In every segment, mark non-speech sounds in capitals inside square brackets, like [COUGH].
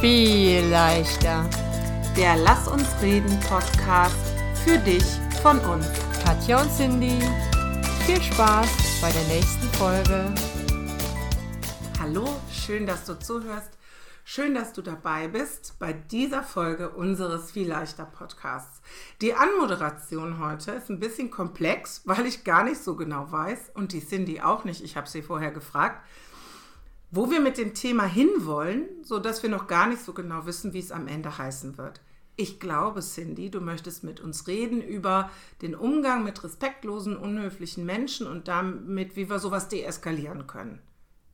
viel leichter. Der Lass uns reden Podcast für dich von uns. Katja und Cindy, viel Spaß bei der nächsten Folge. Hallo, schön, dass du zuhörst. Schön, dass du dabei bist bei dieser Folge unseres Viel leichter Podcasts. Die Anmoderation heute ist ein bisschen komplex, weil ich gar nicht so genau weiß und die Cindy auch nicht. Ich habe sie vorher gefragt, wo wir mit dem Thema hinwollen, sodass wir noch gar nicht so genau wissen, wie es am Ende heißen wird. Ich glaube, Cindy, du möchtest mit uns reden über den Umgang mit respektlosen, unhöflichen Menschen und damit, wie wir sowas deeskalieren können.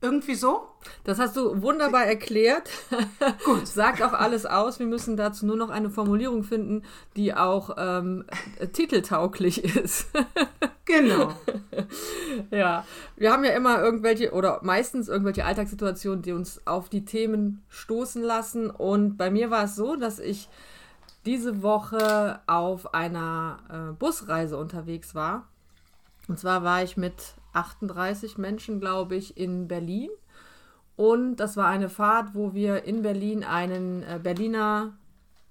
Irgendwie so? Das hast du wunderbar erklärt. [LAUGHS] Gut. Sagt auch alles aus. Wir müssen dazu nur noch eine Formulierung finden, die auch ähm, titeltauglich ist. [LAUGHS] genau. ja, wir haben ja immer irgendwelche oder meistens irgendwelche Alltagssituationen, die uns auf die Themen stoßen lassen. Und bei mir war es so, dass ich diese Woche auf einer äh, Busreise unterwegs war. Und zwar war ich mit 38 Menschen, glaube ich, in Berlin. Und das war eine Fahrt, wo wir in Berlin einen äh, Berliner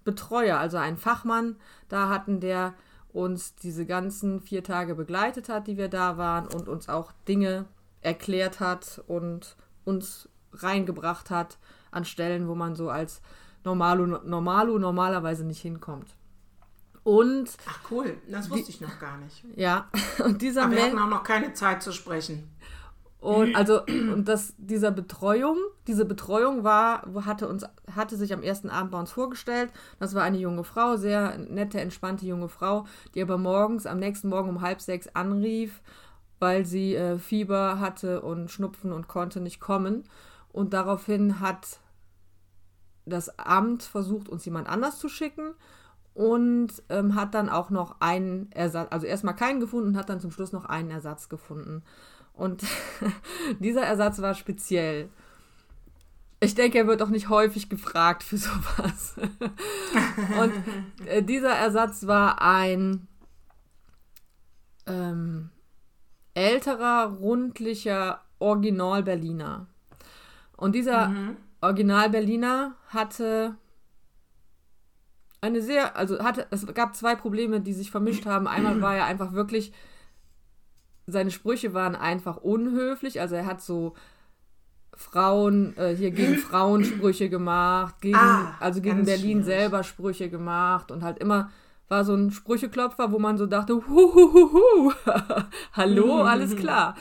Betreuer, also einen Fachmann, da hatten, der uns diese ganzen vier Tage begleitet hat, die wir da waren und uns auch Dinge erklärt hat und uns reingebracht hat an Stellen, wo man so als Normalo, Normalo normalerweise nicht hinkommt. Und. Ach cool, das wusste ich noch gar nicht. Ja, [LAUGHS] und dieser Aber wir hatten auch noch keine Zeit zu sprechen. Und also, und das, dieser Betreuung, diese Betreuung war, hatte uns, hatte sich am ersten Abend bei uns vorgestellt. Das war eine junge Frau, sehr nette, entspannte junge Frau, die aber morgens, am nächsten Morgen um halb sechs anrief, weil sie äh, Fieber hatte und Schnupfen und konnte nicht kommen. Und daraufhin hat das Amt versucht, uns jemand anders zu schicken und ähm, hat dann auch noch einen Ersatz, also erstmal keinen gefunden und hat dann zum Schluss noch einen Ersatz gefunden. Und [LAUGHS] dieser Ersatz war speziell. Ich denke, er wird auch nicht häufig gefragt für [LAUGHS] sowas. und äh, dieser Ersatz war ein ähm, älterer, rundlicher Original-Berliner. Und dieser mhm. Original-Berliner hatte eine sehr, also hatte, es gab zwei Probleme, die sich vermischt haben. Einmal war er einfach wirklich, seine Sprüche waren einfach unhöflich. Also er hat so Frauen, äh, hier gegen Frauen Sprüche gemacht, gegen, ah, also gegen Berlin schwierig. selber Sprüche gemacht und halt immer war so ein Sprücheklopfer, wo man so dachte, huhuhuhu, [LAUGHS] hallo, alles klar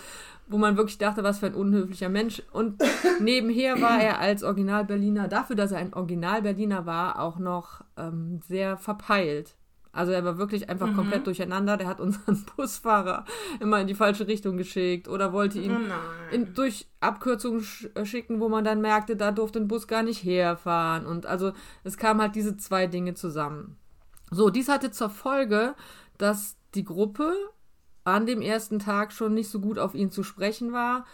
wo man wirklich dachte, was für ein unhöflicher Mensch. Und [LAUGHS] nebenher war er als Original-Berliner, dafür, dass er ein Original-Berliner war, auch noch ähm, sehr verpeilt. Also er war wirklich einfach mhm. komplett durcheinander. Der hat unseren [LAUGHS] Busfahrer immer in die falsche Richtung geschickt oder wollte ihn oh in, durch Abkürzungen sch äh, schicken, wo man dann merkte, da durfte ein Bus gar nicht herfahren. Und also es kamen halt diese zwei Dinge zusammen. So, dies hatte zur Folge, dass die Gruppe an dem ersten Tag schon nicht so gut auf ihn zu sprechen war.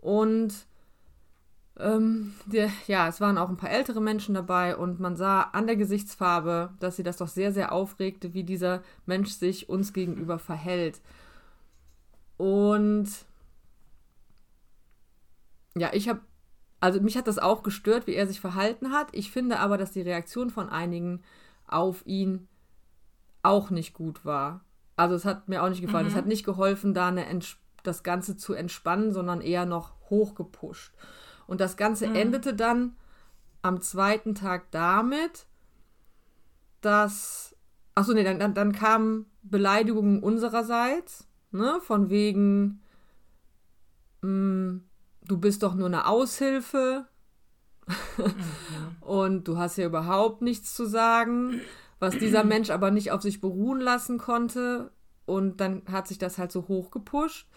Und ähm, der, ja, es waren auch ein paar ältere Menschen dabei und man sah an der Gesichtsfarbe, dass sie das doch sehr, sehr aufregte, wie dieser Mensch sich uns gegenüber verhält. Und ja, ich habe, also mich hat das auch gestört, wie er sich verhalten hat. Ich finde aber, dass die Reaktion von einigen auf ihn auch nicht gut war. Also es hat mir auch nicht gefallen. Mhm. Es hat nicht geholfen, da eine das Ganze zu entspannen, sondern eher noch hochgepusht. Und das Ganze mhm. endete dann am zweiten Tag damit, dass, achso, nee, dann, dann, dann kamen Beleidigungen unsererseits, ne, von wegen, mh, mm, du bist doch nur eine Aushilfe mhm. [LAUGHS] und du hast ja überhaupt nichts zu sagen was dieser Mensch aber nicht auf sich beruhen lassen konnte. Und dann hat sich das halt so hochgepusht,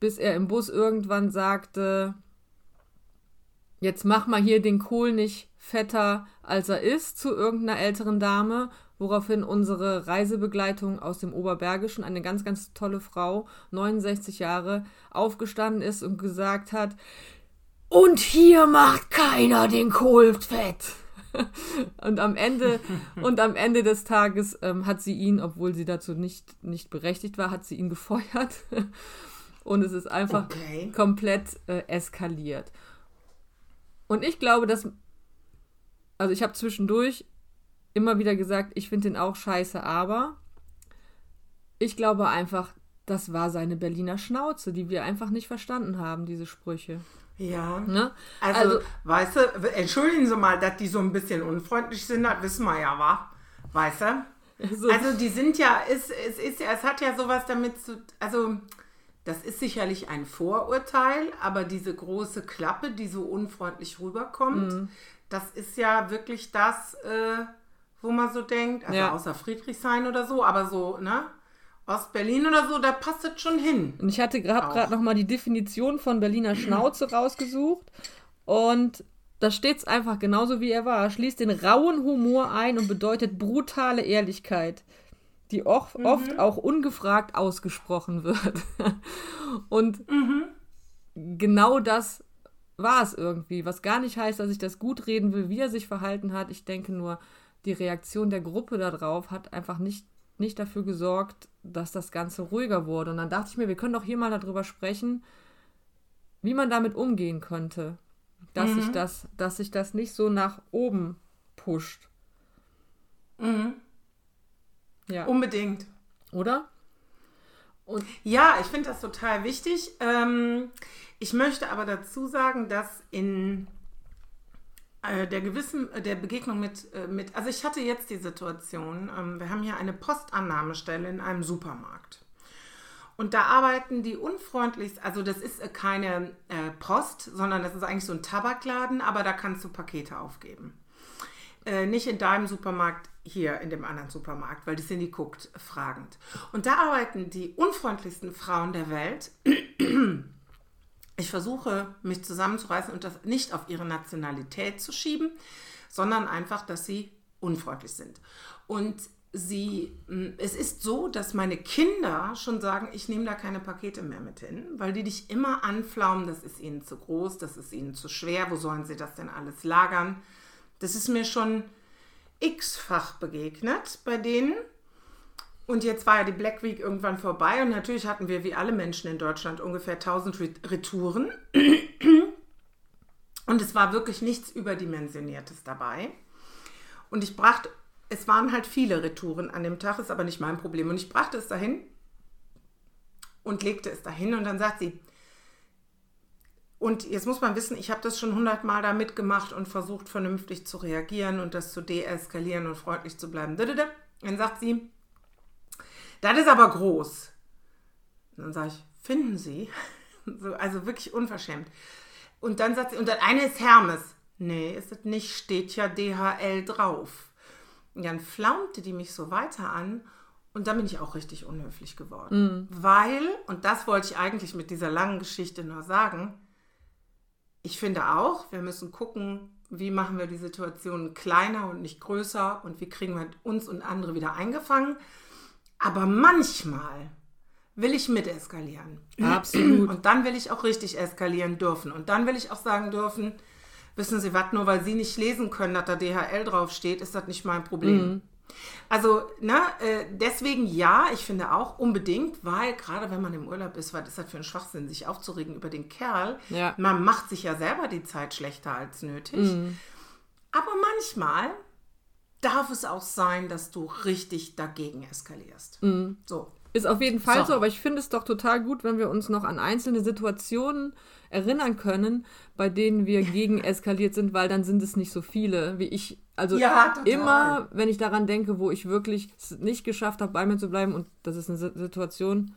bis er im Bus irgendwann sagte, jetzt mach mal hier den Kohl nicht fetter, als er ist, zu irgendeiner älteren Dame, woraufhin unsere Reisebegleitung aus dem Oberbergischen, eine ganz, ganz tolle Frau, 69 Jahre, aufgestanden ist und gesagt hat, und hier macht keiner den Kohl fett. Und am Ende [LAUGHS] und am Ende des Tages ähm, hat sie ihn, obwohl sie dazu nicht, nicht berechtigt war, hat sie ihn gefeuert. [LAUGHS] und es ist einfach okay. komplett äh, eskaliert. Und ich glaube, dass also ich habe zwischendurch immer wieder gesagt, ich finde den auch scheiße, aber ich glaube einfach, das war seine Berliner Schnauze, die wir einfach nicht verstanden haben, diese Sprüche. Ja. Ne? Also, Also- weißt du, entschuldigen Sie mal, dass die so ein bisschen unfreundlich sind, das wissen wir ja, wa? Weißt du? [LAUGHS] So, Also die sind ja, es, es ist ja, es hat ja sowas damit zu, also das ist sicherlich ein Vorurteil, aber diese große Klappe, die so unfreundlich rüberkommt, Mhm. das ist ja wirklich das, äh, wo man so denkt, also Ja. außer Friedrichshain oder so, aber so, ne? Ostberlin oder so, da passt es schon hin. Und ich hatte gerade Auch. gerade noch mal die Definition von Berliner Schnauze [CLEARS THROAT] rausgesucht und da steht es einfach genauso wie er war. Schließt den rauen Humor ein und bedeutet brutale Ehrlichkeit, die auch, oft auch ungefragt ausgesprochen wird. [LAUGHS] und genau das war es irgendwie, was gar nicht heißt, dass ich das gut reden will, wie er sich verhalten hat. Ich denke nur, die Reaktion der Gruppe darauf hat einfach nicht, nicht dafür gesorgt, dass das Ganze ruhiger wurde. Und dann dachte ich mir, wir können doch hier mal darüber sprechen, wie man damit umgehen könnte, dass sich das, dass sich das nicht so nach oben pusht. Ja. Unbedingt. Oder? Ja, ich finde das total wichtig. Ähm, ich möchte aber dazu sagen, dass in der gewissen, äh, der Begegnung mit, äh, mit, also ich hatte jetzt die Situation, ähm, wir haben hier eine Postannahmestelle in einem Supermarkt. Und da arbeiten die unfreundlichst, also das ist äh, keine äh, Post, sondern das ist eigentlich so ein Tabakladen, aber da kannst du Pakete aufgeben. Äh, nicht in deinem Supermarkt, hier in dem anderen Supermarkt, weil die Cindy guckt fragend. Und da arbeiten die unfreundlichsten Frauen der Welt. Ich versuche, mich zusammenzureißen und das nicht auf ihre Nationalität zu schieben, sondern einfach, dass sie unfreundlich sind. Und sie, mh, es ist so, dass meine Kinder schon sagen, ich nehme da keine Pakete mehr mit hin, weil die dich immer anflaumen, das ist ihnen zu groß, das ist ihnen zu schwer, wo sollen sie das denn alles lagern? Das ist mir schon x-fach begegnet bei denen. Und jetzt war ja die Black Week irgendwann vorbei und natürlich hatten wir wie alle Menschen in Deutschland ungefähr 1000 Re- Retouren. Und es war wirklich nichts Überdimensioniertes dabei. Und ich brachte, es waren halt viele Retouren an dem Tag, ist aber nicht mein Problem. Und ich brachte es dahin und legte es dahin und dann sagt sie, und jetzt muss man wissen, ich habe das schon hundertmal da mitgemacht und versucht, vernünftig zu reagieren und das zu deeskalieren und freundlich zu bleiben. Dann sagt sie, das ist aber groß. Und dann sage ich, finden Sie? [LAUGHS] So, also wirklich unverschämt. Und dann sagt sie, und das eine ist Hermes. Nee, ist es nicht, steht ja DHL drauf. Und dann flaumte die mich so weiter an und dann bin ich auch richtig unhöflich geworden. Weil, und das wollte ich eigentlich mit dieser langen Geschichte nur sagen, ich finde auch, wir müssen gucken, wie machen wir die Situation kleiner und nicht größer und wie kriegen wir uns und andere wieder eingefangen. Aber manchmal will ich mit eskalieren. Absolut. [CLEARS THROAT] Und dann will ich auch richtig eskalieren dürfen. Und dann will ich auch sagen dürfen, wissen Sie was, nur weil Sie nicht lesen können, dass da DHL draufsteht, ist das nicht mein Problem. Also, ne, äh, deswegen ja, ich finde auch unbedingt, weil gerade wenn man im Urlaub ist, was ist das für ein Schwachsinn, sich aufzuregen über den Kerl. Ja. Man macht sich ja selber die Zeit schlechter als nötig. Aber manchmal darf es auch sein, dass du richtig dagegen eskalierst. So. Ist auf jeden Fall So. so, aber ich finde es doch total gut, wenn wir uns noch an einzelne Situationen erinnern können, bei denen wir gegen eskaliert sind, weil dann sind es nicht so viele, wie ich. Also Ja, immer, wenn ich daran denke, wo ich wirklich es nicht geschafft habe, bei mir zu bleiben, und das ist eine Si- Situation,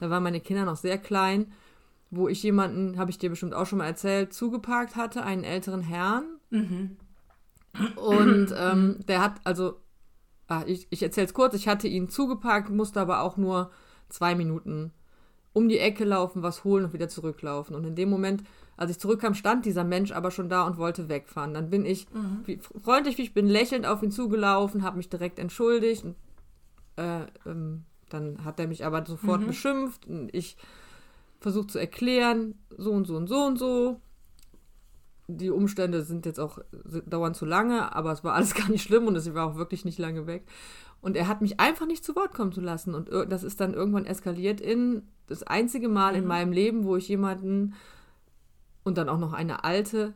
da waren meine Kinder noch sehr klein, wo ich jemanden, habe ich dir bestimmt auch schon mal erzählt, zugeparkt hatte, einen älteren Herrn. Und [CLEARS THROAT] ähm, der hat, also, ah, ich, ich erzähle es kurz, ich hatte ihn zugeparkt, musste aber auch nur zwei Minuten um die Ecke laufen, was holen und wieder zurücklaufen. Und in dem Moment, als ich zurückkam, stand dieser Mensch aber schon da und wollte wegfahren. Dann bin ich, wie, freundlich wie ich bin, lächelnd auf ihn zugelaufen, habe mich direkt entschuldigt. Und, äh, ähm, dann hat er mich aber sofort beschimpft und ich versucht zu erklären, so und so und so und so. Die Umstände sind jetzt auch dauern zu lange, aber es war alles [LAUGHS] gar nicht schlimm und es war auch wirklich nicht lange weg. Und er hat mich einfach nicht zu Wort kommen zu lassen. Und das ist dann irgendwann eskaliert in das einzige Mal in meinem Leben, wo ich jemanden und dann auch noch eine alte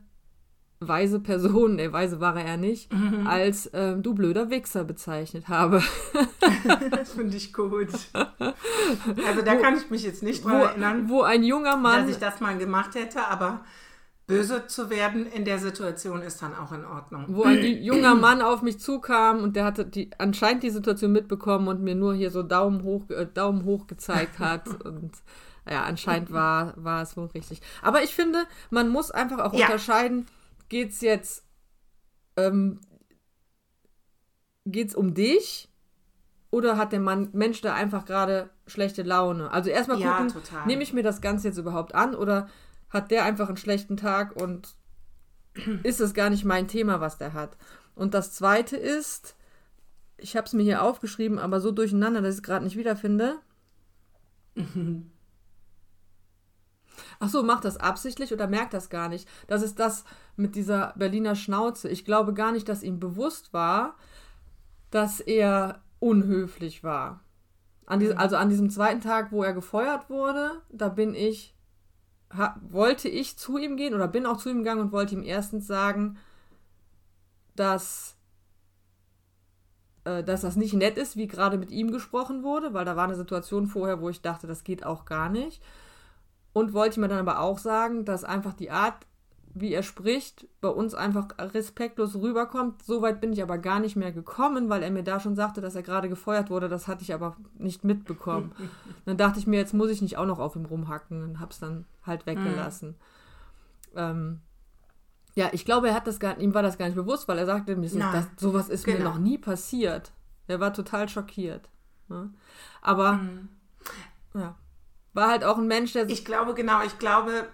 weise Person, ne, weise war er nicht, mhm. als ähm, du blöder Wichser bezeichnet habe. [LAUGHS] das finde ich gut. Also da wo, kann ich mich jetzt nicht dran erinnern, wo ein junger Mann, dass ich das mal gemacht hätte, aber böse zu werden in der Situation ist dann auch in Ordnung. Wo ein [CLEARS THROAT] junger Mann auf mich zukam und der hatte die, anscheinend die Situation mitbekommen und mir nur hier so Daumen hoch, äh, Daumen hoch gezeigt hat [LAUGHS] und ja, anscheinend war, war es wohl richtig. Aber ich finde, man muss einfach auch ja. unterscheiden, geht es jetzt, ähm, geht es um dich oder hat der Mann, Mensch da einfach gerade schlechte Laune? Also erstmal gucken, ja, nehme ich mir das Ganze jetzt überhaupt an oder hat der einfach einen schlechten Tag und ist es gar nicht mein Thema, was der hat. Und das zweite ist, ich habe es mir hier aufgeschrieben, aber so durcheinander, dass ich es gerade nicht wiederfinde. [LAUGHS] Ach so, macht das absichtlich oder merkt das gar nicht? Das ist das mit dieser Berliner Schnauze. Ich glaube gar nicht, dass ihm bewusst war, dass er unhöflich war. An die, also an diesem zweiten Tag, wo er gefeuert wurde, da bin ich, wollte ich zu ihm gehen oder bin auch zu ihm gegangen und wollte ihm erstens sagen, dass, äh, dass das nicht nett ist, wie gerade mit ihm gesprochen wurde, weil da war eine Situation vorher, wo ich dachte, das geht auch gar nicht. Und wollte mir dann aber auch sagen, dass einfach die Art, wie er spricht, bei uns einfach respektlos rüberkommt. Soweit bin ich aber gar nicht mehr gekommen, weil er mir da schon sagte, dass er gerade gefeuert wurde. Das hatte ich aber nicht mitbekommen. [LAUGHS] dann dachte ich mir, jetzt muss ich nicht auch noch auf ihm rumhacken und hab's dann halt weggelassen. Mhm. Ähm, ja, ich glaube, er hat das gar, ihm war das gar nicht bewusst, weil er sagte mir, das, sowas ist genau. mir noch nie passiert. Er war total schockiert. Ne? Aber mhm. ja war halt auch ein Mensch, der. Ich glaube, genau, ich glaube,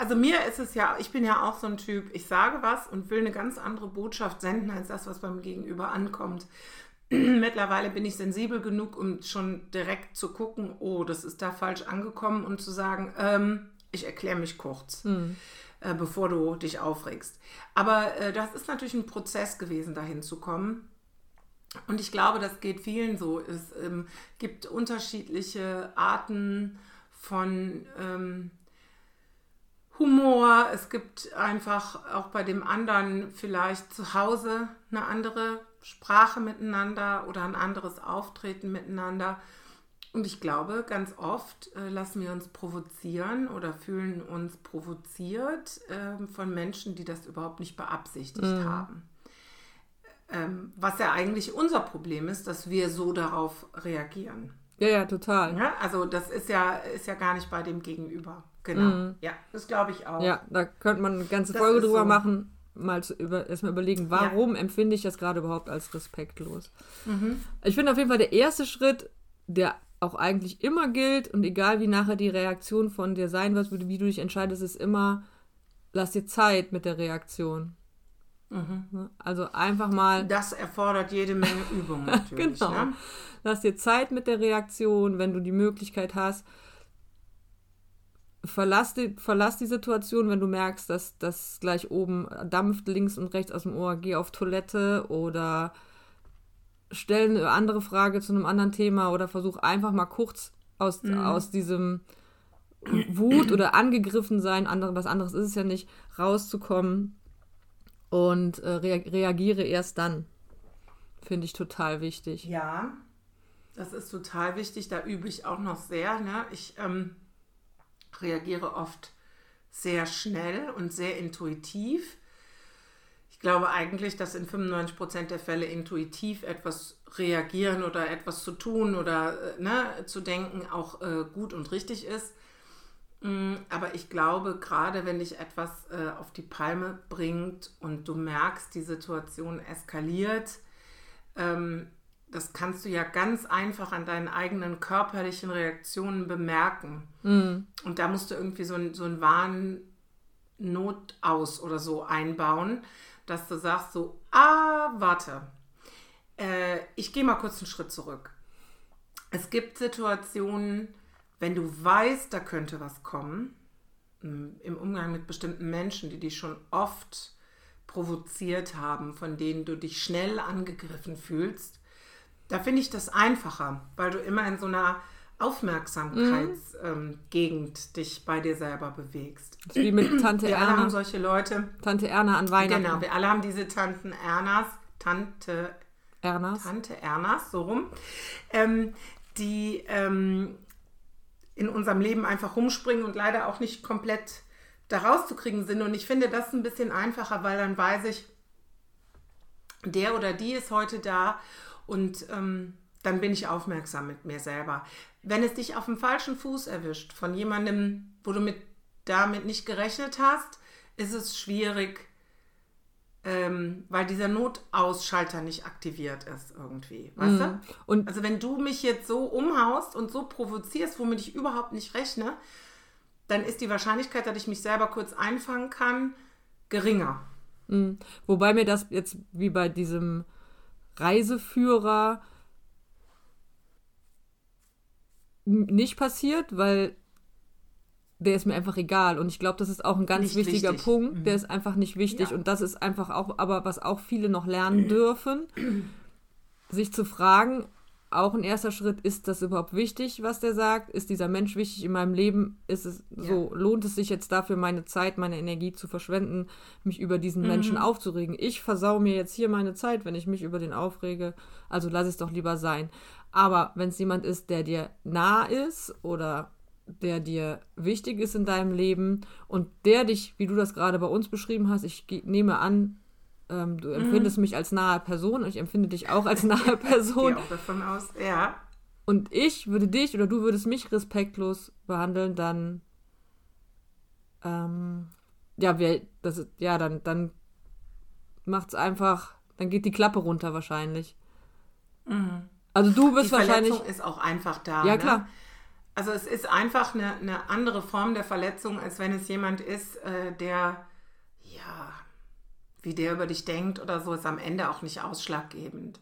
also mir ist es ja, ich bin ja auch so ein Typ, ich sage was und will eine ganz andere Botschaft senden, als das, was beim Gegenüber ankommt. [CLEARS THROAT] Mittlerweile bin ich sensibel genug, um schon direkt zu gucken, oh, das ist da falsch angekommen und zu sagen, ähm, ich erkläre mich kurz. Hm. Äh, bevor du dich aufregst. Aber äh, das ist natürlich ein Prozess gewesen, dahin zu kommen. Und ich glaube, das geht vielen so. Es ähm, gibt unterschiedliche Arten von ähm, Humor. Es gibt einfach auch bei dem anderen vielleicht zu Hause eine andere Sprache miteinander oder ein anderes Auftreten miteinander. Und ich glaube, ganz oft äh, lassen wir uns provozieren oder fühlen uns provoziert äh, von Menschen, die das überhaupt nicht beabsichtigt mhm. haben. Ähm, was ja eigentlich unser Problem ist, dass wir so darauf reagieren. Ja, ja, total. Ja, also das ist ja, ist ja gar nicht bei dem Gegenüber. Genau. Mhm. Ja, das glaube ich auch. Ja, da könnte man eine ganze Folge drüber so. machen, mal zu über, erstmal überlegen, warum ja. empfinde ich das gerade überhaupt als respektlos. Mhm. Ich finde auf jeden Fall der erste Schritt, der auch eigentlich immer gilt und egal wie nachher die Reaktion von dir sein wird, wie du dich entscheidest, ist immer, lass dir Zeit mit der Reaktion. Mhm. Ne? Also einfach mal. Das erfordert jede Menge Übung [LAUGHS] natürlich. genau. Ne? Lass dir Zeit mit der Reaktion, wenn du die Möglichkeit hast. Verlass die, verlass die Situation, wenn du merkst, dass das gleich oben dampft, links und rechts aus dem Ohr. Geh auf Toilette oder stell eine andere Frage zu einem anderen Thema oder versuch einfach mal kurz aus, mhm. aus diesem Wut oder angegriffen sein, andere, was anderes ist es ja nicht, rauszukommen und äh, rea reagiere erst dann. Finde ich total wichtig. Ja, das ist total wichtig. Da übe ich auch noch sehr. Ne? Ich ähm, reagiere oft sehr schnell und sehr intuitiv. Ich glaube eigentlich, dass in 95 Prozent der Fälle intuitiv etwas reagieren oder etwas zu tun oder äh, ne, zu denken auch äh, gut und richtig ist. Mm, aber ich glaube, gerade wenn dich etwas äh, auf die Palme bringt und du merkst, die Situation eskaliert, ähm, das kannst du ja ganz einfach an deinen eigenen körperlichen Reaktionen bemerken. Mhm. Und da musst du irgendwie so ein, so ein Warnnotaus oder so einbauen, dass du sagst so, ah, warte, äh, ich gehe mal kurz einen Schritt zurück. Es gibt Situationen, wenn du weißt, da könnte was kommen, im Umgang mit bestimmten Menschen, die dich schon oft provoziert haben, von denen du dich schnell angegriffen fühlst, da finde ich das einfacher, weil du immer in so einer Aufmerksamkeitsgegend mhm. ähm, dich bei dir selber bewegst. wie mit Tante wir Erna. Wir alle haben solche Leute. Tante Erna an Weihnachten. Genau, wir alle haben diese Tanten Ernas, Tante Ernas. Tante Ernas, so rum, ähm, die ähm, in unserem Leben einfach rumspringen und leider auch nicht komplett da rauszukriegen sind. Und ich finde das ein bisschen einfacher, weil dann weiß ich, der oder die ist heute da und ähm, dann bin ich aufmerksam mit mir selber. Wenn es dich auf dem falschen Fuß erwischt, von jemandem, wo du mit, damit nicht gerechnet hast, ist es schwierig, ähm, weil dieser Notausschalter nicht aktiviert ist irgendwie. Weißt mm. du? Und also wenn du mich jetzt so umhaust und so provozierst, womit ich überhaupt nicht rechne, dann ist die Wahrscheinlichkeit, dass ich mich selber kurz einfangen kann, geringer. Mm. Wobei mir das jetzt wie bei diesem Reiseführer nicht passiert, weil der ist mir einfach egal. Und ich glaube, das ist auch ein ganz nicht wichtiger wichtig. Punkt. Mhm. Der ist einfach nicht wichtig. Ja. Und das ist einfach auch, aber was auch viele noch lernen [CLEARS THROAT] dürfen, sich zu fragen, auch ein erster Schritt, ist das überhaupt wichtig, was der sagt? Ist dieser Mensch wichtig in meinem Leben? Ist es so, ja. lohnt es sich jetzt dafür, meine Zeit, meine Energie zu verschwenden, mich über diesen mhm. Menschen aufzuregen? Ich versau mir jetzt hier meine Zeit, wenn ich mich über den aufrege. Also lass es doch lieber sein. Aber wenn es jemand ist, der dir nah ist oder der dir wichtig ist in deinem Leben und der dich, wie du das gerade bei uns beschrieben hast, ich nehme an, ähm, du empfindest mhm. mich als nahe Person und ich empfinde dich auch als nahe [LAUGHS] Person. Ich gehe auch davon aus, ja. Und ich würde dich oder du würdest mich respektlos behandeln, dann ähm, ja, wir, das ist, ja, dann, dann macht's einfach, dann geht die Klappe runter wahrscheinlich. Mhm. Also du bist die wahrscheinlich. Die ist auch einfach da. Ja, klar. Also es ist einfach eine, eine andere Form der Verletzung, als wenn es jemand ist, äh, der, ja, wie der über dich denkt oder so, ist am Ende auch nicht ausschlaggebend.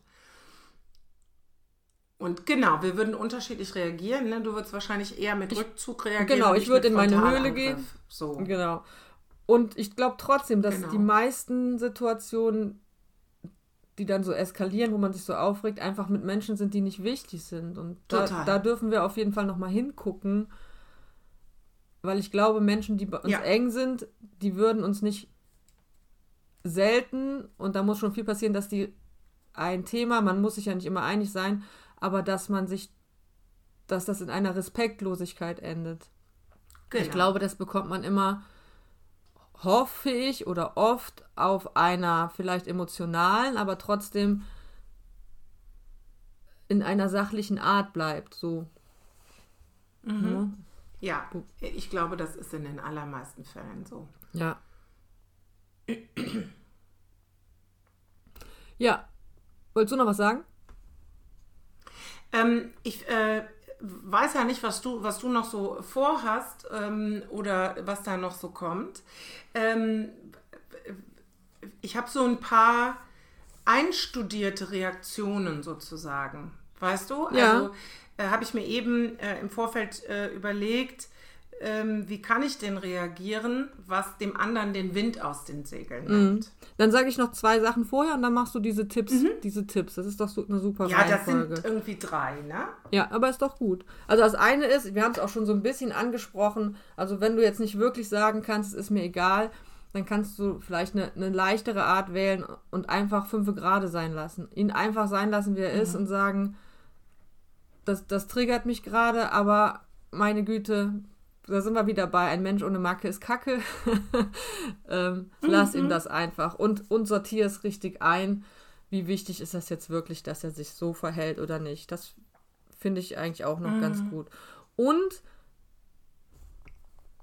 Und genau, wir würden unterschiedlich reagieren. Ne? Du würdest wahrscheinlich eher mit Rückzug reagieren. Genau, ich würde in meine Höhle gehen. So. Genau. Und ich glaube trotzdem, dass genau. die meisten Situationen die dann so eskalieren, wo man sich so aufregt, einfach mit Menschen sind, die nicht wichtig sind. Und da, da dürfen wir auf jeden Fall nochmal hingucken, weil ich glaube, Menschen, die bei uns ja. eng sind, die würden uns nicht selten, und da muss schon viel passieren, dass die ein Thema, man muss sich ja nicht immer einig sein, aber dass man sich, dass das in einer Respektlosigkeit endet. Genau. Ich glaube, das bekommt man immer hoffe ich oder oft auf einer vielleicht emotionalen, aber trotzdem in einer sachlichen Art bleibt. So. Mhm. Ja. ja, ich glaube, das ist in den allermeisten Fällen so. Ja. Ja. Wolltest du noch was sagen? Ähm, ich äh, weiß ja nicht, was du, was du noch so vorhast ähm, oder was da noch so kommt. Ähm, ich habe so ein paar einstudierte Reaktionen sozusagen. Weißt du? Ja. Also äh, habe ich mir eben äh, im Vorfeld äh, überlegt, ähm, wie kann ich denn reagieren, was dem anderen den Wind aus den Segeln mhm. nimmt. Mhm. Dann sage ich noch zwei Sachen vorher und dann machst du diese Tipps. Mhm. Diese Tipps. Das ist doch so eine super Ja, das sind irgendwie drei, ne? Ja, aber ist doch gut. Also das eine ist, wir haben es auch schon so ein bisschen angesprochen, also wenn du jetzt nicht wirklich sagen kannst, es ist mir egal, dann kannst du vielleicht eine, eine leichtere Art wählen und einfach fünf Grade sein lassen. Ihn einfach sein lassen, wie er mhm. ist und sagen, das, das triggert mich gerade, aber meine Güte, da sind wir wieder bei, ein Mensch ohne Macke ist Kacke. [LAUGHS] ähm, lass mhm. ihm das einfach und, und sortier es richtig ein. Wie wichtig ist das jetzt wirklich, dass er sich so verhält oder nicht? Das finde ich eigentlich auch noch mhm. ganz gut. Und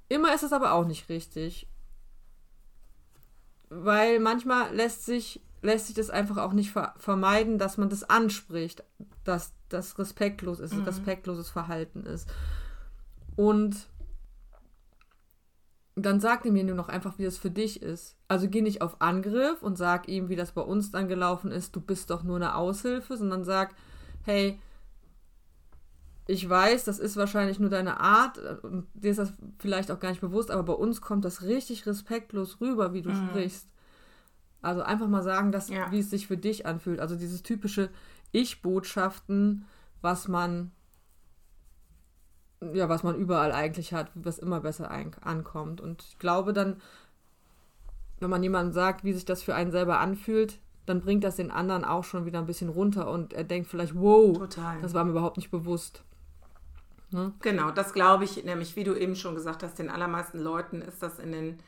immer ist es aber auch nicht richtig. Weil manchmal lässt sich, lässt sich das einfach auch nicht ver vermeiden, dass man das anspricht, dass das respektlos ist, mhm. respektloses Verhalten ist. Und dann sag ihm nur noch einfach, wie das für dich ist. Also geh nicht auf Angriff und sag ihm, wie das bei uns dann gelaufen ist, du bist doch nur eine Aushilfe, sondern sag, hey, ich weiß, das ist wahrscheinlich nur deine Art und dir ist das vielleicht auch gar nicht bewusst, aber bei uns kommt das richtig respektlos rüber, wie du mhm. sprichst. Also einfach mal sagen, dass, ja. wie es sich für dich anfühlt. Also dieses typische Ich-Botschaften, was man ja, was man überall eigentlich hat, was immer besser ankommt. Und ich glaube dann, wenn man jemandem sagt, wie sich das für einen selber anfühlt, dann bringt das den anderen auch schon wieder ein bisschen runter und er denkt vielleicht, wow, Total. das war mir überhaupt nicht bewusst. Ne? Genau, das glaube ich nämlich, wie du eben schon gesagt hast, den allermeisten Leuten ist das in den,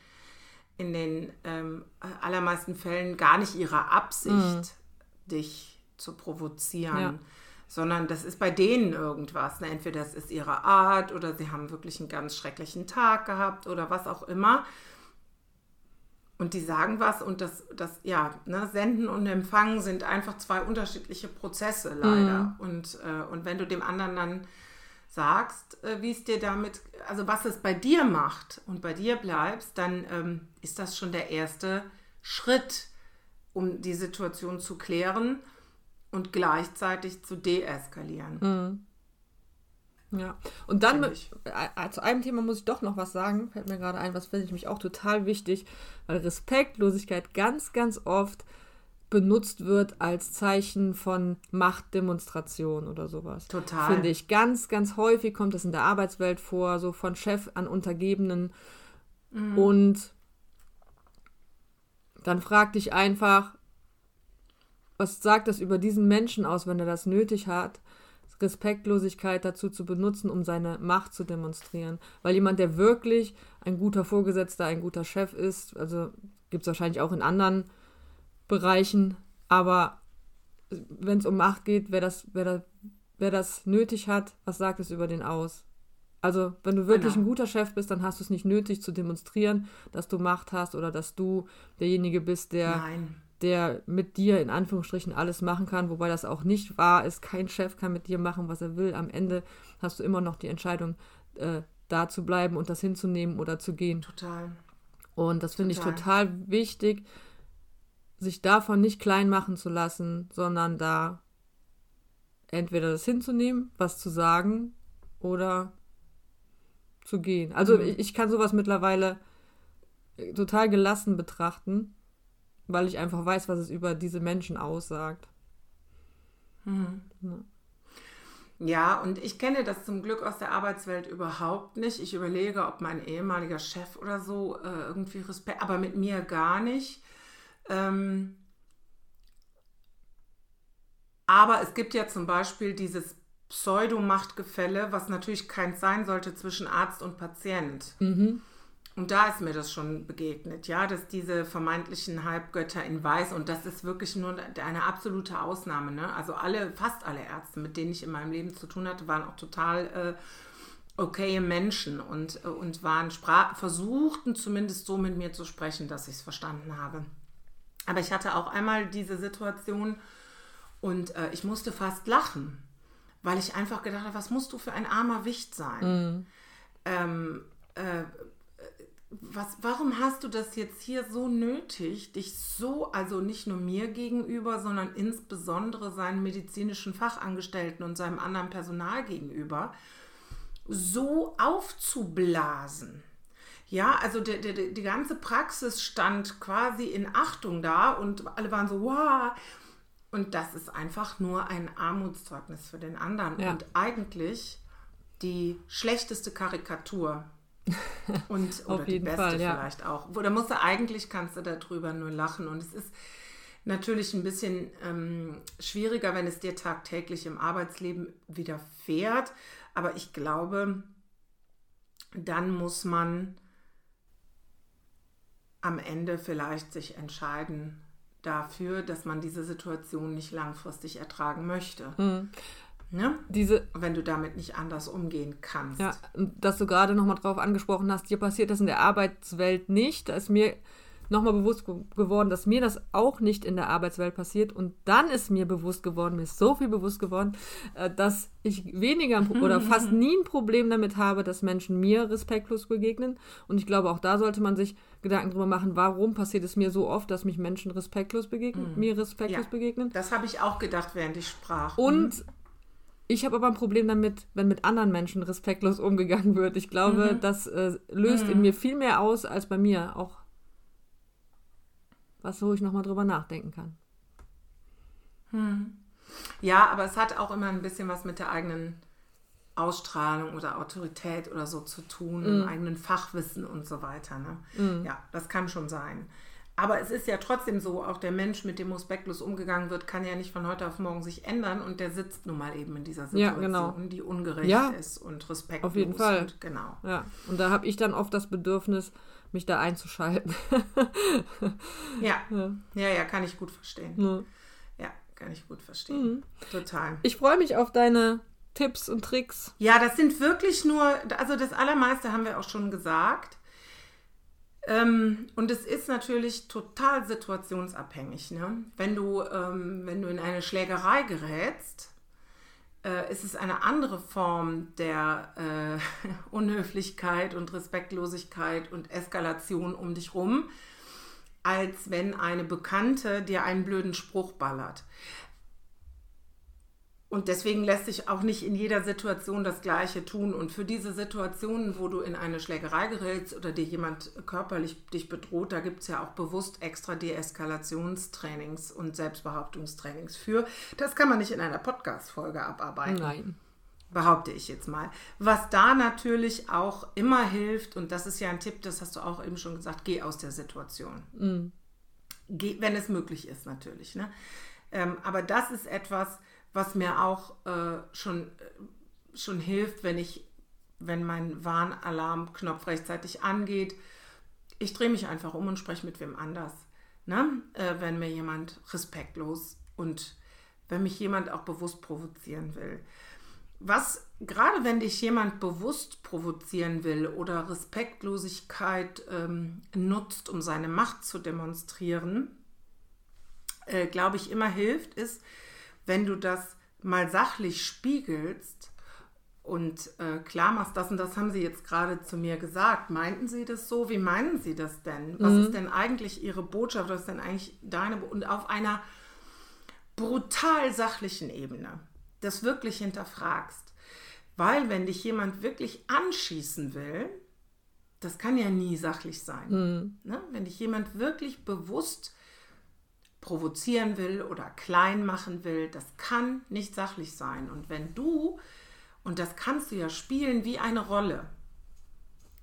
in den ähm, allermeisten Fällen gar nicht ihre Absicht, mhm. dich zu provozieren. Ja. Sondern das ist bei denen irgendwas. Ne? Entweder das ist ihre Art oder sie haben wirklich einen ganz schrecklichen Tag gehabt oder was auch immer. Und die sagen was und das, das ja, ne, Senden und Empfangen sind einfach zwei unterschiedliche Prozesse leider. Mhm. Und, äh, und wenn du dem anderen dann sagst, äh, wie es dir damit, also was es bei dir macht und bei dir bleibst, dann ähm, ist das schon der erste Schritt, um die Situation zu klären und gleichzeitig zu deeskalieren. Mhm. Ja, und dann äh, zu einem Thema muss ich doch noch was sagen, fällt mir gerade ein, was finde ich mich auch total wichtig, weil Respektlosigkeit ganz, ganz oft benutzt wird als Zeichen von Machtdemonstration oder sowas. Total. Finde ich. Ganz, ganz häufig kommt das in der Arbeitswelt vor, so von Chef an Untergebenen. Mhm. Und dann frag dich einfach, was sagt das über diesen Menschen aus, wenn er das nötig hat, Respektlosigkeit dazu zu benutzen, um seine Macht zu demonstrieren. Weil jemand, der wirklich ein guter Vorgesetzter, ein guter Chef ist, also gibt es wahrscheinlich auch in anderen Bereichen, aber wenn es um Macht geht, wer das, wer, das, wer das nötig hat, was sagt es über den aus? Also, wenn du wirklich genau. ein guter Chef bist, dann hast du es nicht nötig zu demonstrieren, dass du Macht hast oder dass du derjenige bist, der Nein der mit dir in Anführungsstrichen alles machen kann, wobei das auch nicht wahr ist. Kein Chef kann mit dir machen, was er will. Am Ende hast du immer noch die Entscheidung, äh, da zu bleiben und das hinzunehmen oder zu gehen. Total. Und das finde ich total wichtig, sich davon nicht klein machen zu lassen, sondern da entweder das hinzunehmen, was zu sagen oder zu gehen. Also mhm. ich, ich kann sowas mittlerweile total gelassen betrachten weil ich einfach weiß, was es über diese Menschen aussagt. Hm. Ja. Ja, und ich kenne das zum Glück aus der Arbeitswelt überhaupt nicht. Ich überlege, ob mein ehemaliger Chef oder so äh, irgendwie Respekt, aber mit mir gar nicht. Ähm, aber es gibt ja zum Beispiel dieses Pseudomachtgefälle, was natürlich keins sein sollte zwischen Arzt und Patient. Mhm. Und da ist mir das schon begegnet, ja, dass diese vermeintlichen Halbgötter in Weiß, und das ist wirklich nur eine absolute Ausnahme, ne? Also alle, fast alle Ärzte, mit denen ich in meinem Leben zu tun hatte, waren auch total äh, okay Menschen und, äh, und waren Sprach versuchten zumindest so mit mir zu sprechen, dass ich es verstanden habe. Aber ich hatte auch einmal diese Situation und äh, ich musste fast lachen, weil ich einfach gedacht habe, was musst du für ein armer Wicht sein? Mhm. Ähm, äh, was, warum hast du das jetzt hier so nötig, dich so, also nicht nur mir gegenüber, sondern insbesondere seinen medizinischen Fachangestellten und seinem anderen Personal gegenüber, so aufzublasen? Ja, also der, der, die ganze Praxis stand quasi in Achtung da und alle waren so, wow. Und das ist einfach nur ein Armutszeugnis für den anderen ja. und eigentlich die schlechteste Karikatur [LAUGHS] und oder die beste Fall, ja. vielleicht auch. Oder musst du eigentlich kannst du darüber nur lachen. Und es ist natürlich ein bisschen ähm, schwieriger, wenn es dir tagtäglich im Arbeitsleben widerfährt. Aber ich glaube, dann muss man am Ende vielleicht sich entscheiden dafür, dass man diese Situation nicht langfristig ertragen möchte. Hm. Ne? Diese, Wenn du damit nicht anders umgehen kannst. Ja, dass du gerade nochmal drauf angesprochen hast, dir passiert das in der Arbeitswelt nicht. Da ist mir nochmal bewusst geworden, dass mir das auch nicht in der Arbeitswelt passiert. Und dann ist mir bewusst geworden, mir ist so viel bewusst geworden, äh, dass ich weniger oder [LAUGHS] fast nie ein Problem damit habe, dass Menschen mir respektlos begegnen. Und ich glaube, auch da sollte man sich Gedanken drüber machen, warum passiert es mir so oft, dass mich Menschen respektlos begegnen, mhm. mir respektlos ja, begegnen. Das habe ich auch gedacht, während ich sprach. Und mhm. Ich habe aber ein Problem damit, wenn mit anderen Menschen respektlos umgegangen wird. Ich glaube, mhm. das äh, löst mhm. in mir viel mehr aus als bei mir. Auch was, wo ich nochmal drüber nachdenken kann. Hm. Ja, aber es hat auch immer ein bisschen was mit der eigenen Ausstrahlung oder Autorität oder so zu tun, mhm. eigenen Fachwissen und so weiter. Ne? Mhm. Ja, das kann schon sein. Aber es ist ja trotzdem so, auch der Mensch, mit dem respektlos umgegangen wird, kann ja nicht von heute auf morgen sich ändern und der sitzt nun mal eben in dieser Situation, ja, genau. die ungerecht ja, ist und respektlos. Auf jeden Fall. Und, genau. Ja, und da habe ich dann oft das Bedürfnis, mich da einzuschalten. [LAUGHS] ja. ja, ja, ja, kann ich gut verstehen. Ja, ja kann ich gut verstehen. Mhm. Total. Ich freue mich auf deine Tipps und Tricks. Ja, das sind wirklich nur, also das Allermeiste haben wir auch schon gesagt. Ähm, und es ist natürlich total situationsabhängig. Ne? Wenn, du, ähm, wenn du in eine Schlägerei gerätst, äh, ist es eine andere Form der äh, [LAUGHS] Unhöflichkeit und Respektlosigkeit und Eskalation um dich rum, als wenn eine Bekannte dir einen blöden Spruch ballert. Und deswegen lässt sich auch nicht in jeder Situation das Gleiche tun. Und für diese Situationen, wo du in eine Schlägerei gerätst oder dir jemand körperlich dich bedroht, da gibt es ja auch bewusst extra Deeskalationstrainings und Selbstbehauptungstrainings für. Das kann man nicht in einer Podcast-Folge abarbeiten. Nein. Behaupte ich jetzt mal. Was da natürlich auch immer hilft, und das ist ja ein Tipp, das hast du auch eben schon gesagt, geh aus der Situation. Mhm. Geh, wenn es möglich ist, natürlich. Ne? Ähm, aber das ist etwas, was mir auch äh, schon, äh, schon hilft, wenn ich, wenn mein Warnalarmknopf rechtzeitig angeht. Ich drehe mich einfach um und spreche mit wem anders. Ne? Äh, wenn mir jemand respektlos und wenn mich jemand auch bewusst provozieren will. Was, gerade wenn dich jemand bewusst provozieren will oder Respektlosigkeit ähm, nutzt, um seine Macht zu demonstrieren, äh, glaube ich, immer hilft, ist, wenn du das mal sachlich spiegelst und äh, klar machst, das und das haben sie jetzt gerade zu mir gesagt. Meinten sie das so? Wie meinen sie das denn? Was mhm. ist denn eigentlich ihre Botschaft? Was ist denn eigentlich deine Bo Und auf einer brutal sachlichen Ebene das wirklich hinterfragst. Weil wenn dich jemand wirklich anschießen will, das kann ja nie sachlich sein. Mhm. Ne? Wenn dich jemand wirklich bewusst provozieren will oder klein machen will, das kann nicht sachlich sein. Und wenn du, und das kannst du ja spielen wie eine Rolle,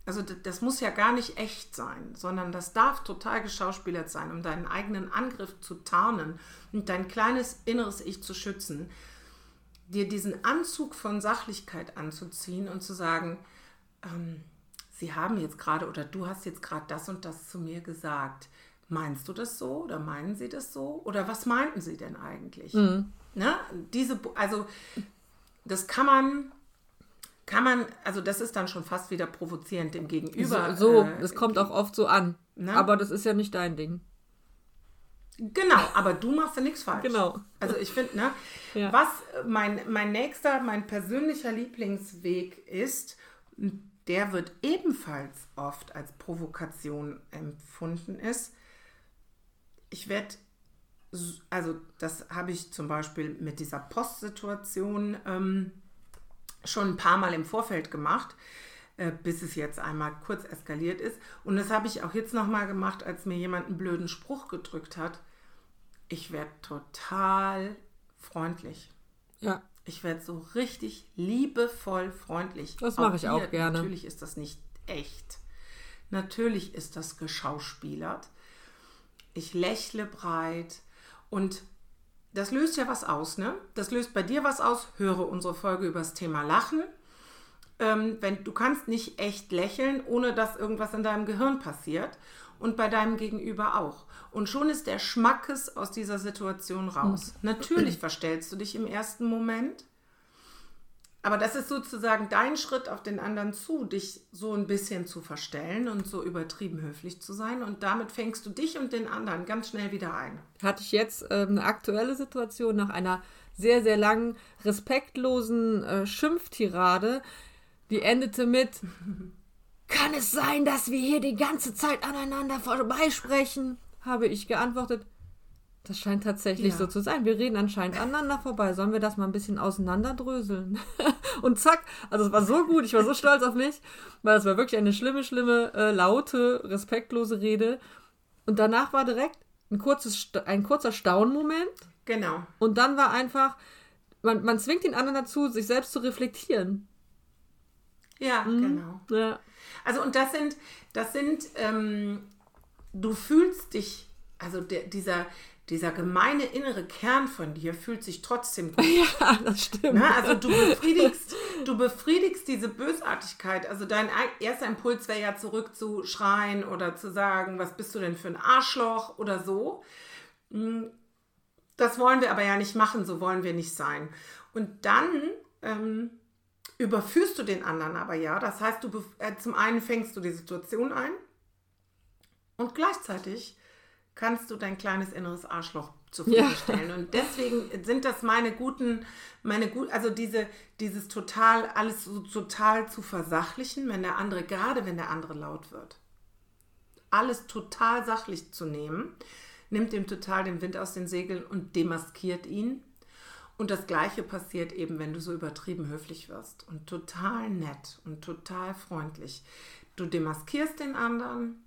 also das muss ja gar nicht echt sein, sondern das darf total geschauspielert sein, um deinen eigenen Angriff zu tarnen und dein kleines inneres Ich zu schützen, dir diesen Anzug von Sachlichkeit anzuziehen und zu sagen, ähm, sie haben jetzt gerade oder du hast jetzt gerade das und das zu mir gesagt meinst du das so oder meinen sie das so? Oder was meinten sie denn eigentlich? Mhm. Ne? Diese, also das kann man, kann man, also das ist dann schon fast wieder provozierend dem Gegenüber. So, so äh, das kommt auch oft so an. Ne? Aber das ist ja nicht dein Ding. Genau, aber du machst ja nichts falsch. Genau. Also ich finde, ne, ja. was mein, mein nächster, mein persönlicher Lieblingsweg ist, der wird ebenfalls oft als Provokation empfunden ist, ich werde, also das habe ich zum Beispiel mit dieser Postsituation ähm, schon ein paar Mal im Vorfeld gemacht, äh, bis es jetzt einmal kurz eskaliert ist. Und das habe ich auch jetzt nochmal gemacht, als mir jemand einen blöden Spruch gedrückt hat. Ich werde total freundlich. Ja. Ich werde so richtig liebevoll freundlich. Das mache ich auch gerne. Natürlich ist das nicht echt. Natürlich ist das geschauspielert ich lächle breit und das löst ja was aus, ne? Das löst bei dir was aus. Höre unsere Folge über das Thema Lachen. Ähm, wenn, du kannst nicht echt lächeln, ohne dass irgendwas in deinem Gehirn passiert und bei deinem Gegenüber auch. Und schon ist der Schmackes aus dieser Situation raus. Hm. Natürlich verstellst du dich im ersten Moment, aber das ist sozusagen dein Schritt auf den anderen zu, dich so ein bisschen zu verstellen und so übertrieben höflich zu sein. Und damit fängst du dich und den anderen ganz schnell wieder ein. Hatte ich jetzt äh, eine aktuelle Situation nach einer sehr, sehr langen, respektlosen äh, Schimpftirade, die endete mit. [LAUGHS] Kann es sein, dass wir hier die ganze Zeit aneinander vorbeisprechen? habe ich geantwortet. Das scheint tatsächlich ja. so zu sein. Wir reden anscheinend aneinander vorbei. Sollen wir das mal ein bisschen auseinanderdröseln? [LAUGHS] und zack, also es war so gut, ich war so stolz auf mich, weil es war wirklich eine schlimme, schlimme, äh, laute, respektlose Rede. Und danach war direkt ein, kurzes, ein kurzer Staunmoment. Genau. Und dann war einfach, man, man zwingt den anderen dazu, sich selbst zu reflektieren. Ja, Mhm. genau. Ja. Also und das sind, das sind, ähm, du fühlst dich, also der, dieser, dieser gemeine innere Kern von dir fühlt sich trotzdem gut. [LAUGHS] ja, das stimmt. Ne? Also du befriedigst, du befriedigst diese Bösartigkeit. Also dein ei- erster Impuls wäre ja zurückzuschreien oder zu sagen, was bist du denn für ein Arschloch oder so. Mm, Das wollen wir aber ja nicht machen, so wollen wir nicht sein. Und dann ähm, überführst du den anderen aber ja. Das heißt, du äh, zum einen fängst du die Situation ein und gleichzeitig kannst du dein kleines inneres Arschloch zur Ja. Und deswegen sind das meine guten, meine gut, also diese, dieses total, alles so total zu versachlichen, wenn der andere, gerade wenn der andere laut wird. Alles total sachlich zu nehmen, nimmt ihm total den Wind aus den Segeln und demaskiert ihn. Und das Gleiche passiert eben, wenn du so übertrieben höflich wirst und total nett und total freundlich. Du demaskierst den anderen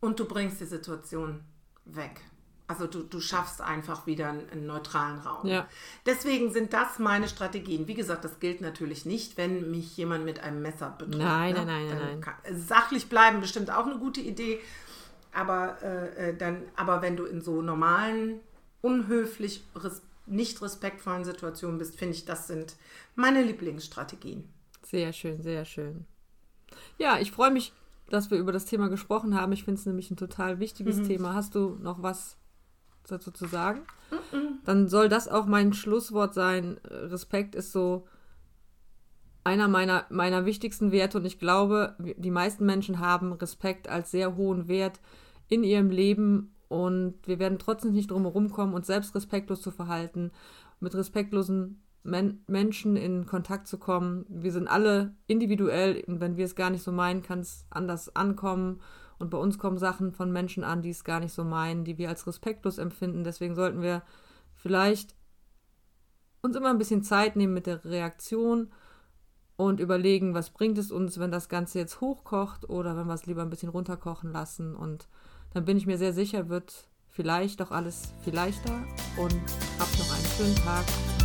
und du bringst die Situation weg. Also du, du schaffst einfach wieder einen, neutralen Raum. Ja. Deswegen sind das meine Strategien. Wie gesagt, das gilt natürlich nicht, wenn mich jemand mit einem Messer bedroht. Nein, ne? nein, nein, Dann nein, sachlich bleiben bestimmt auch eine gute Idee. Aber, äh, äh, dann, aber wenn du in so normalen, unhöflich, res nicht respektvollen Situationen bist, finde ich, das sind meine Lieblingsstrategien. Sehr schön, sehr schön. Ja, ich freue mich, dass wir über das Thema gesprochen haben. Ich finde es nämlich ein total wichtiges Mhm. Thema. Hast du noch was dazu zu sagen? Dann soll das auch mein Schlusswort sein. Respekt ist so einer meiner, meiner wichtigsten Werte und ich glaube, die meisten Menschen haben Respekt als sehr hohen Wert in ihrem Leben und wir werden trotzdem nicht drum herum kommen, uns selbst respektlos zu verhalten, mit respektlosen Men Menschen in Kontakt zu kommen. Wir sind alle individuell und wenn wir es gar nicht so meinen, kann es anders ankommen. Und bei uns kommen Sachen von Menschen an, die es gar nicht so meinen, die wir als respektlos empfinden. Deswegen sollten wir vielleicht uns immer ein bisschen Zeit nehmen mit der Reaktion und überlegen, was bringt es uns, wenn das Ganze jetzt hochkocht oder wenn wir es lieber ein bisschen runterkochen lassen. Und dann bin ich mir sehr sicher, wird vielleicht doch alles viel leichter. Und habt noch einen schönen Tag.